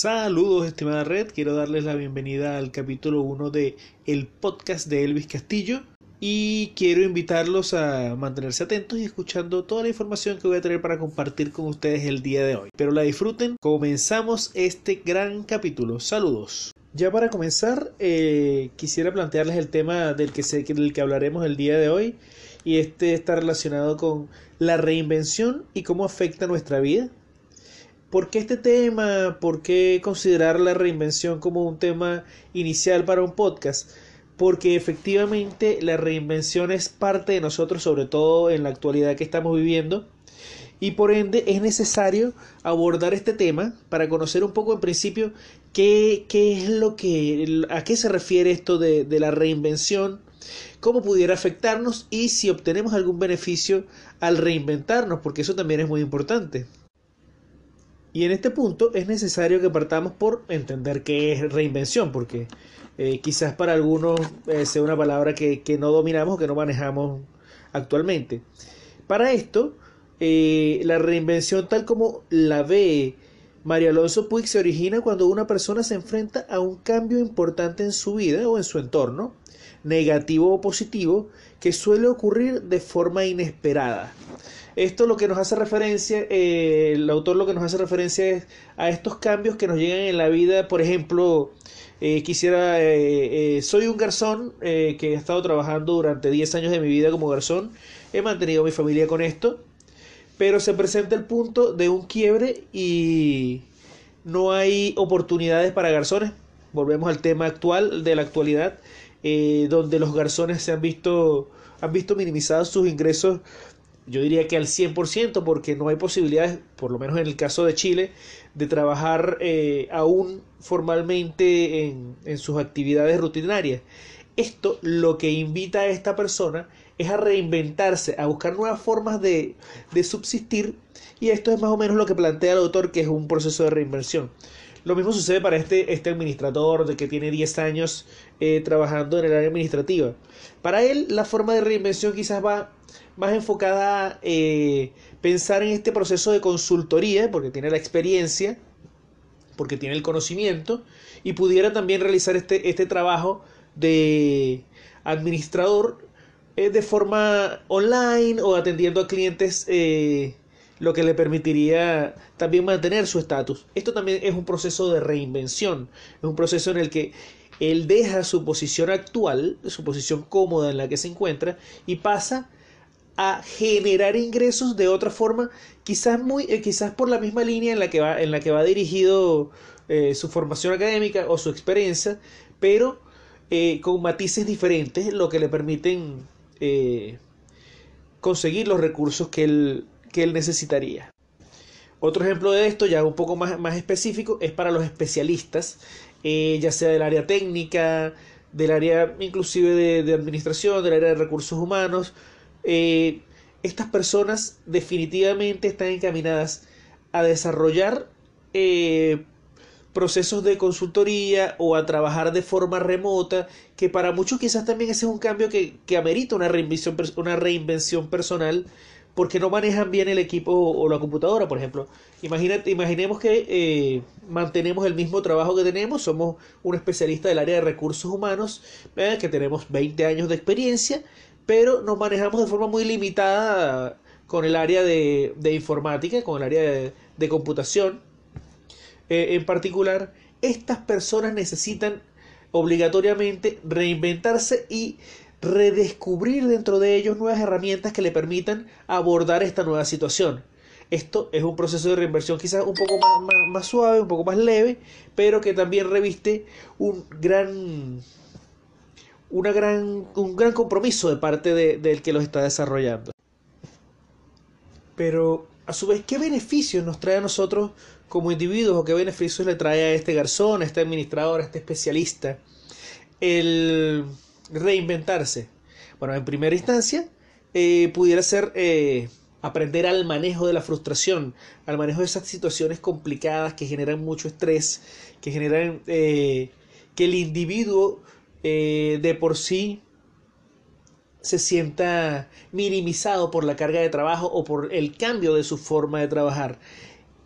Saludos estimada red, quiero darles la bienvenida al capítulo 1 de el podcast de Elvis Castillo y quiero invitarlos a mantenerse atentos y escuchando toda la información que voy a tener para compartir con ustedes el día de hoy. Pero la disfruten, comenzamos este gran capítulo. Saludos. Ya para comenzar, eh, quisiera plantearles el tema del que, sé, del que hablaremos el día de hoy y este está relacionado con la reinvención y cómo afecta nuestra vida ¿Por qué este tema? ¿Por qué considerar la reinvención como un tema inicial para un podcast? Porque efectivamente la reinvención es parte de nosotros, sobre todo en la actualidad que estamos viviendo. Y por ende es necesario abordar este tema para conocer un poco en principio qué, qué es lo que, a qué se refiere esto de, de la reinvención, cómo pudiera afectarnos y si obtenemos algún beneficio al reinventarnos, porque eso también es muy importante. Y en este punto es necesario que partamos por entender qué es reinvención, porque eh, quizás para algunos eh, sea una palabra que, no dominamos que no manejamos actualmente. Para esto, eh, la reinvención tal como la ve María Alonso Puig se origina cuando una persona se enfrenta a un cambio importante en su vida o en su entorno, negativo o positivo, que suele ocurrir de forma inesperada. Esto lo que nos hace referencia, eh, el autor lo que nos hace referencia es a estos cambios que nos llegan en la vida, por ejemplo, eh, quisiera, eh, soy un garzón que he estado trabajando durante 10 años de mi vida como garzón, he mantenido mi familia con esto, pero se presenta el punto de un quiebre y no hay oportunidades para garzones. Volvemos al tema actual de la actualidad, donde los garzones se han visto, han visto minimizados sus ingresos yo diría que al 100% porque no hay posibilidades, por lo menos en el caso de Chile, de trabajar eh, aún formalmente en, en, sus actividades rutinarias. Esto lo que invita a esta persona es a reinventarse, a buscar nuevas formas de, de subsistir y esto es más o menos lo que plantea el autor que es un proceso de reinversión. Lo mismo sucede para este, este administrador de que tiene 10 años eh, trabajando en el área administrativa. Para él la forma de reinvención quizás va más enfocada a eh, pensar en este proceso de consultoría, porque tiene la experiencia, porque tiene el conocimiento, y pudiera también realizar este, este trabajo de administrador eh, de forma online o atendiendo a clientes lo que le permitiría también mantener su estatus. Esto también es un proceso de reinvención, es un proceso en el que él deja su posición actual, su posición cómoda en la que se encuentra, y pasa a generar ingresos de otra forma, quizás muy, eh, quizás por la misma línea en la que va, en la que va dirigido eh, su formación académica o su experiencia, pero eh, con matices diferentes, lo que le permiten conseguir los recursos que él que él necesitaría. Otro ejemplo de esto, ya un poco más, más específico, es para los especialistas, eh, ya sea del área técnica, del área inclusive de, administración, del área de recursos humanos. Eh, estas personas definitivamente están encaminadas a desarrollar eh, procesos de consultoría o a trabajar de forma remota, que para muchos quizás también ese es un cambio que, que amerita una reinvención, una reinvención personal porque no manejan bien el equipo o la computadora, por ejemplo. Imaginemos que eh, mantenemos el mismo trabajo que tenemos, somos un especialista del área de recursos humanos, que tenemos 20 años de experiencia, pero nos manejamos de forma muy limitada con el área de, informática, con el área de, computación. Eh, en particular, estas personas necesitan obligatoriamente reinventarse y redescubrir dentro de ellos nuevas herramientas que le permitan abordar esta nueva situación. Esto es un proceso de reinversión quizás un poco más, suave, un poco más leve, pero que también reviste un gran, una gran, un gran compromiso de parte del que los está desarrollando. Pero a su vez, ¿qué beneficios nos trae a nosotros como individuos o qué beneficios le trae a este garzón, a este administrador, a este especialista? El reinventarse? Bueno, en primera instancia, eh, pudiera ser eh, aprender al manejo de la frustración, al manejo de esas situaciones complicadas que generan mucho estrés, que generan eh, que el individuo de por sí se sienta minimizado por la carga de trabajo o por el cambio de su forma de trabajar.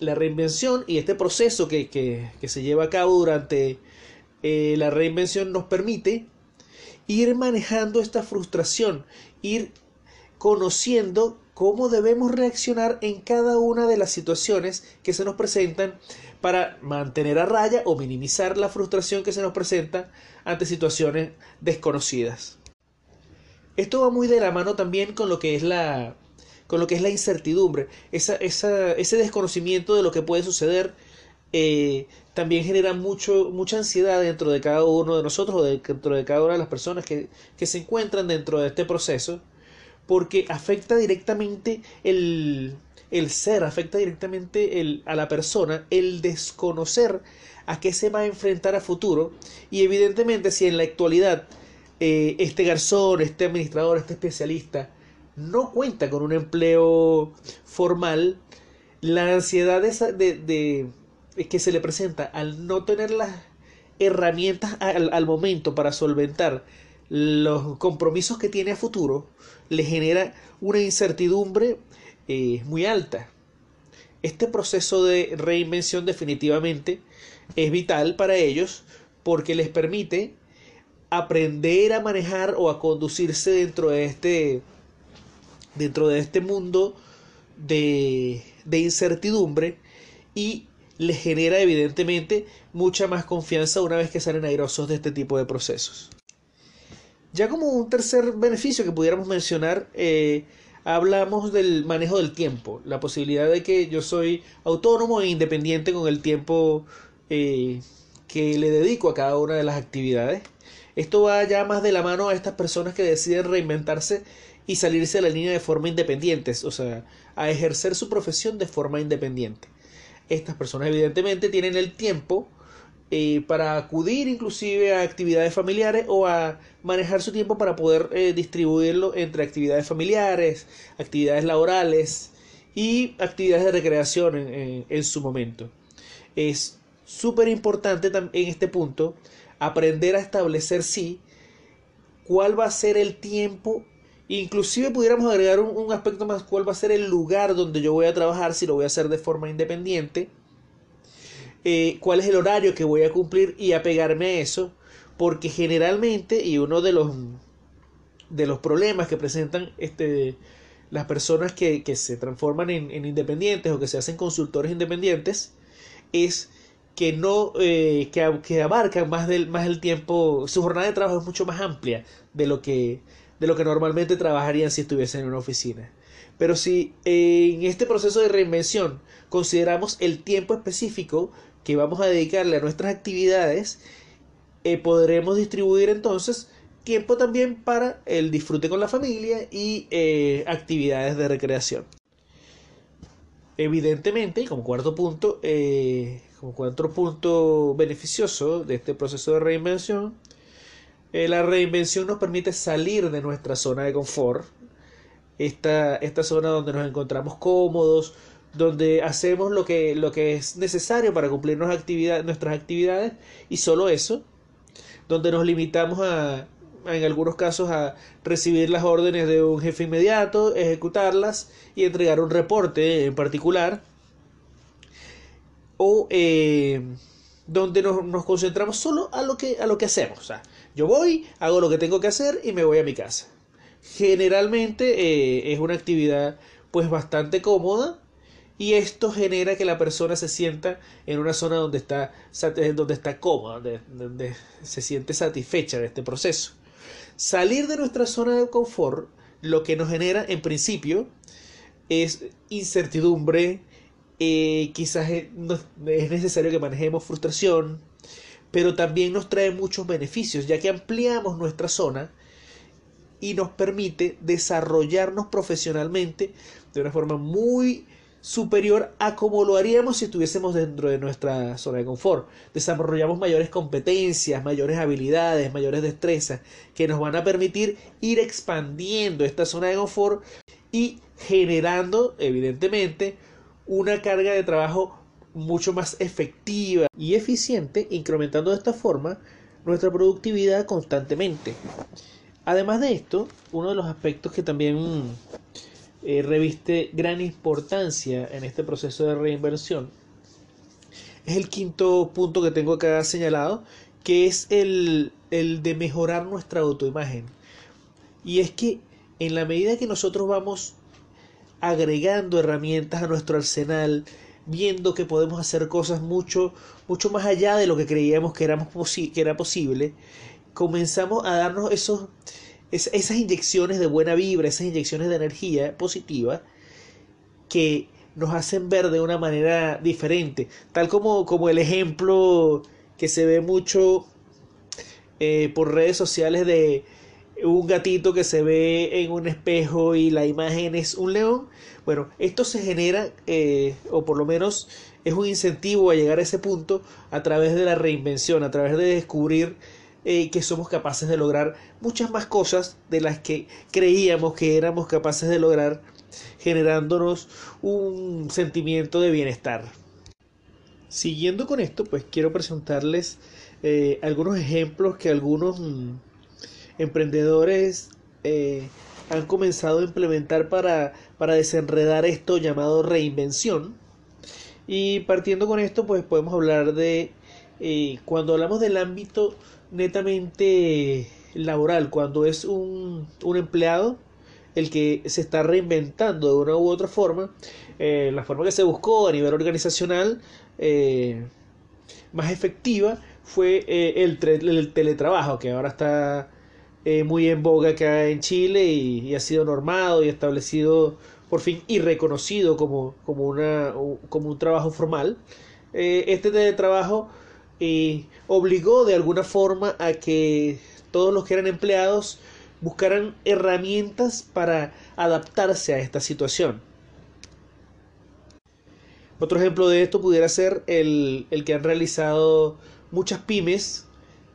la reinvención y este proceso que, que, que se lleva a cabo durante la reinvención nos permite ir manejando esta frustración, ir conociendo cómo debemos reaccionar en cada una de las situaciones que se nos presentan para mantener a raya o minimizar la frustración que se nos presenta ante situaciones desconocidas. Esto va muy de la mano también con lo que es la, con lo que es la incertidumbre, esa, esa, ese desconocimiento de lo que puede suceder eh, también genera mucho, mucha ansiedad dentro de cada uno de nosotros o dentro de cada una de las personas que, que se encuentran dentro de este proceso, porque afecta directamente el, el ser, afecta directamente el, a la persona, el desconocer a qué se va a enfrentar a futuro. Y evidentemente si en la actualidad eh, este garzón, este administrador, este especialista no cuenta con un empleo formal, la ansiedad de, de, que se le presenta al no tener las herramientas al, momento para solventar los compromisos que tiene a futuro, le genera una incertidumbre eh, muy alta. Este proceso de reinvención definitivamente es vital para ellos porque les permite aprender a manejar o a conducirse dentro de este dentro de este mundo de, de incertidumbre y les genera evidentemente mucha más confianza una vez que salen airosos de este tipo de procesos. Ya como un tercer beneficio que pudiéramos mencionar, eh, hablamos del manejo del tiempo, la posibilidad de que yo soy autónomo e independiente con el tiempo eh, que le dedico a cada una de las actividades. Esto va ya más de la mano a estas personas que deciden reinventarse y salirse de la línea de forma independiente, o sea, a ejercer su profesión de forma independiente. Estas personas evidentemente tienen el tiempo eh, para acudir inclusive a actividades familiares o a manejar su tiempo para poder eh, distribuirlo entre actividades familiares, actividades laborales y actividades de recreación en, su momento. Es súper importante en este punto aprender a establecer sí cuál va a ser el tiempo Inclusive pudiéramos agregar un, aspecto más, cuál va a ser el lugar donde yo voy a trabajar, si lo voy a hacer de forma independiente, eh, cuál es el horario que voy a cumplir y apegarme a eso, porque generalmente, y uno de los, de los problemas que presentan este, las personas que, se transforman en, independientes o que se hacen consultores independientes, es que no eh, que, que, abarcan más del, más el tiempo, su jornada de trabajo es mucho más amplia de lo que de lo que normalmente trabajarían si estuviesen en una oficina. Pero si en este proceso de reinvención consideramos el tiempo específico que vamos a dedicarle a nuestras actividades, eh, podremos distribuir entonces tiempo también para el disfrute con la familia y eh, actividades de recreación. Evidentemente, como cuarto punto, eh, como cuarto punto beneficioso de este proceso de reinvención, eh, la reinvención nos permite salir de nuestra zona de confort, esta, esta zona donde nos encontramos cómodos, donde hacemos lo que, lo que es necesario para cumplir nuestras actividades y solo eso, donde nos limitamos a, en algunos casos a recibir las órdenes de un jefe inmediato, ejecutarlas y entregar un reporte en particular, o eh, donde nos, concentramos solo a lo que, a lo que hacemos. O sea, yo voy, hago lo que tengo que hacer y me voy a mi casa. Generalmente eh, es una actividad pues bastante cómoda y esto genera que la persona se sienta en una zona donde está, donde está cómoda, donde, se siente satisfecha de este proceso. Salir de nuestra zona de confort lo que nos genera en principio es incertidumbre, eh, quizás es necesario que manejemos frustración, pero también nos trae muchos beneficios, ya que ampliamos nuestra zona y nos permite desarrollarnos profesionalmente de una forma muy superior a como lo haríamos si estuviésemos dentro de nuestra zona de confort. Desarrollamos mayores competencias, mayores habilidades, mayores destrezas que nos van a permitir ir expandiendo esta zona de confort y generando, evidentemente, una carga de trabajo mucho más efectiva y eficiente, incrementando de esta forma nuestra productividad constantemente. Además de esto, uno de los aspectos que también eh, reviste gran importancia en este proceso de reinversión es el quinto punto que tengo acá señalado, que es el, el de mejorar nuestra autoimagen. Y es que en la medida que nosotros vamos agregando herramientas a nuestro arsenal, viendo que podemos hacer cosas mucho, mucho más allá de lo que creíamos que, éramos que era posible, comenzamos a darnos esos, esas inyecciones de buena vibra, esas inyecciones de energía positiva que nos hacen ver de una manera diferente, tal como, como el ejemplo que se ve mucho eh, por redes sociales de un gatito que se ve en un espejo y la imagen es un león. Bueno, esto se genera, eh, o por lo menos es un incentivo a llegar a ese punto a través de la reinvención, a través de descubrir eh, que somos capaces de lograr muchas más cosas de las que creíamos que éramos capaces de lograr, generándonos un sentimiento de bienestar. Siguiendo con esto, pues quiero presentarles eh, algunos ejemplos que algunos mm, emprendedores eh, han comenzado a implementar para, para desenredar esto llamado reinvención. Y partiendo con esto, pues podemos hablar de eh, cuando hablamos del ámbito netamente laboral, cuando es un, un, empleado el que se está reinventando de una u otra forma, eh, la forma que se buscó a nivel organizacional más efectiva fue el, teletrabajo, que ahora está eh, muy en boga acá en Chile y, ha sido normado y establecido por fin y reconocido como, como, una, como un trabajo formal. este teletrabajo y obligó de alguna forma a que todos los que eran empleados buscaran herramientas para adaptarse a esta situación. Otro ejemplo de esto pudiera ser el, el que han realizado muchas pymes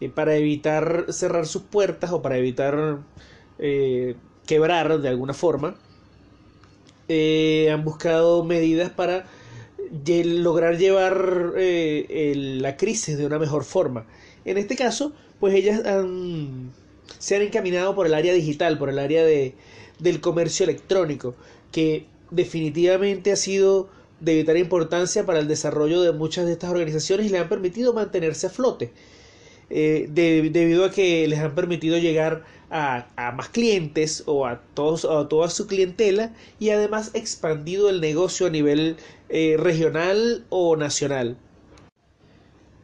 eh, para evitar cerrar sus puertas o para evitar eh, quebrar de alguna forma. Eh, han buscado medidas para lograr llevar eh, el, la crisis de una mejor forma. En este caso, pues ellas han, se han encaminado por el área digital, por el área de, del comercio electrónico, que definitivamente ha sido de vital importancia para el desarrollo de muchas de estas organizaciones y le han permitido mantenerse a flote. Eh, de, debido a que les han permitido llegar a, a más clientes o a, todos, a toda su clientela y además expandido el negocio a nivel eh, regional o nacional.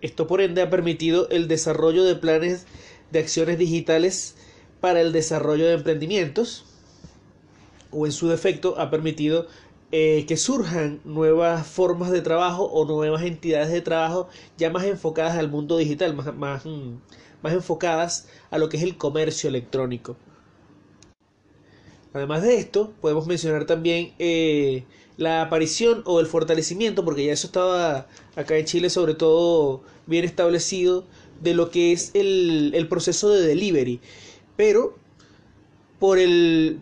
Esto por ende ha permitido el desarrollo de planes de acciones digitales para el desarrollo de emprendimientos o en su defecto ha permitido eh, que surjan nuevas formas de trabajo o nuevas entidades de trabajo ya más enfocadas al mundo digital, más, más, mm, más enfocadas a lo que es el comercio electrónico. Además de esto, podemos mencionar también eh, la aparición o el fortalecimiento, porque ya eso estaba acá en Chile sobre todo bien establecido, de lo que es el, el proceso de delivery. Pero por el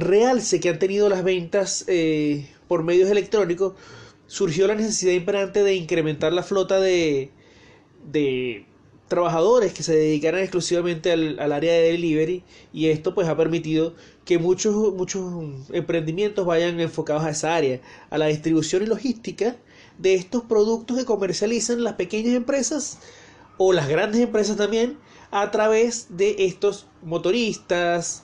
realce que han tenido las ventas eh, por medios electrónicos, surgió la necesidad imperante de incrementar la flota de, de trabajadores que se dedicaran exclusivamente al, al, área de delivery y esto pues ha permitido que muchos, muchos emprendimientos vayan enfocados a esa área, a la distribución y logística de estos productos que comercializan las pequeñas empresas o las grandes empresas también a través de estos motoristas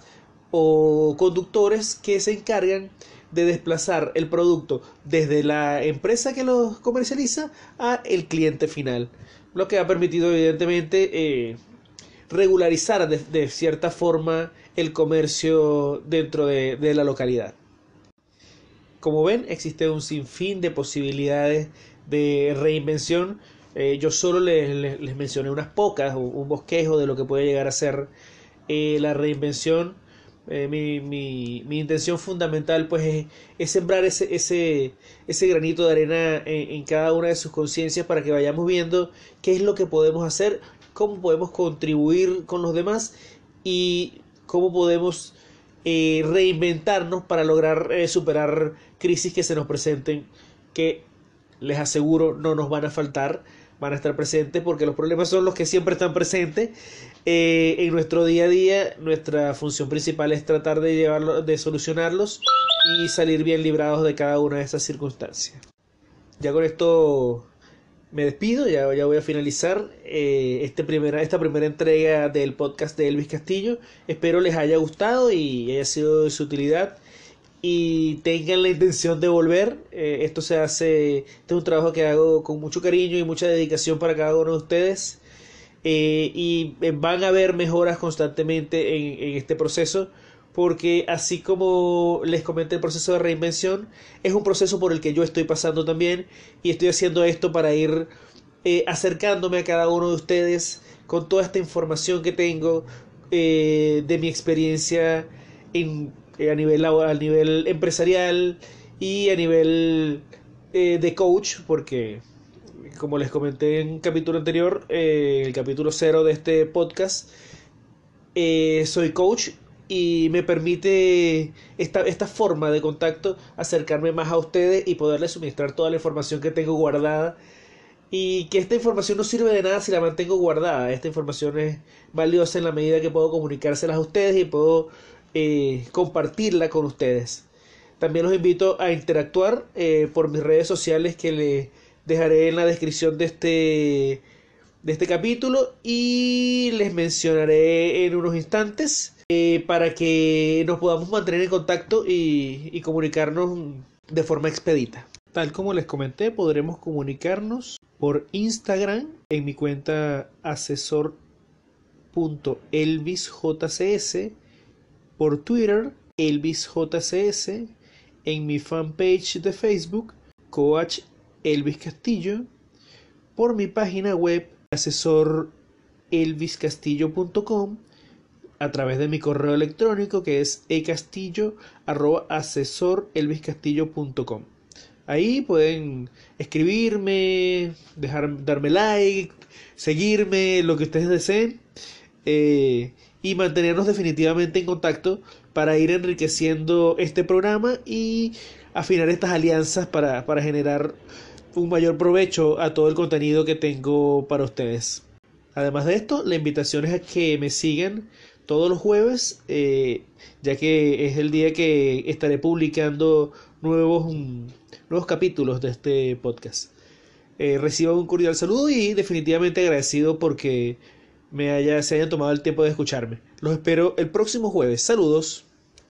o conductores que se encargan de desplazar el producto desde la empresa que los comercializa a el cliente final lo que ha permitido evidentemente eh, regularizar de, cierta forma el comercio dentro de, de, la localidad. Como ven, existe un sinfín de posibilidades de reinvención. Eh, yo solo les, les, les, mencioné unas pocas, un bosquejo de lo que puede llegar a ser eh, la reinvención eh, mi, mi, mi, intención fundamental pues es, sembrar ese, ese, ese granito de arena en, en cada una de sus conciencias para que vayamos viendo qué es lo que podemos hacer, cómo podemos contribuir con los demás y cómo podemos eh, reinventarnos para lograr eh, superar crisis que se nos presenten que les aseguro no nos van a faltar van a estar presentes porque los problemas son los que siempre están presentes eh, en nuestro día a día. Nuestra función principal es tratar de llevarlo, de solucionarlos y salir bien librados de cada una de esas circunstancias. Ya con esto me despido, ya, voy a finalizar eh, este primera, esta primera entrega del podcast de Elvis Castillo. Espero les haya gustado y haya sido de su utilidad y tengan la intención de volver. Eh, esto se hace, este es un trabajo que hago con mucho cariño y mucha dedicación para cada uno de ustedes. Eh, y van a ver mejoras constantemente en, en, este proceso porque así como les comenté el proceso de reinvención es un proceso por el que yo estoy pasando también y estoy haciendo esto para ir eh, acercándome a cada uno de ustedes con toda esta información que tengo eh, de mi experiencia en eh, a, nivel, a nivel empresarial y a nivel eh, de coach, porque como les comenté en el capítulo anterior, eh, el capítulo cero de este podcast, soy coach y me permite esta, esta forma de contacto acercarme más a ustedes y poderles suministrar toda la información que tengo guardada y que esta información no sirve de nada si la mantengo guardada. Esta información es valiosa en la medida que puedo comunicárselas a ustedes y puedo eh, compartirla con ustedes. También los invito a interactuar eh, por mis redes sociales que les dejaré en la descripción de este, de este capítulo y les mencionaré en unos instantes eh, para que nos podamos mantener en contacto y, comunicarnos de forma expedita. Tal como les comenté, podremos comunicarnos por Instagram en mi cuenta asesor.elvisjcs por Twitter, Elvis JCS, en mi fanpage de Facebook, Coach Elvis Castillo, por mi página web, asesor elviscastillo.com, a través de mi correo electrónico que es ecastillo.asesorelviscastillo.com. Ahí pueden escribirme, dejar, darme like, seguirme, lo que ustedes deseen. Eh, y mantenernos definitivamente en contacto para ir enriqueciendo este programa y afinar estas alianzas para, para generar un mayor provecho a todo el contenido que tengo para ustedes. Además de esto, la invitación es a que me sigan todos los jueves, eh, ya que es el día que estaré publicando nuevos, nuevos capítulos de este podcast. Eh, un cordial saludo y definitivamente agradecido porque me haya, se hayan tomado el tiempo de escucharme. Los espero el próximo jueves. Saludos.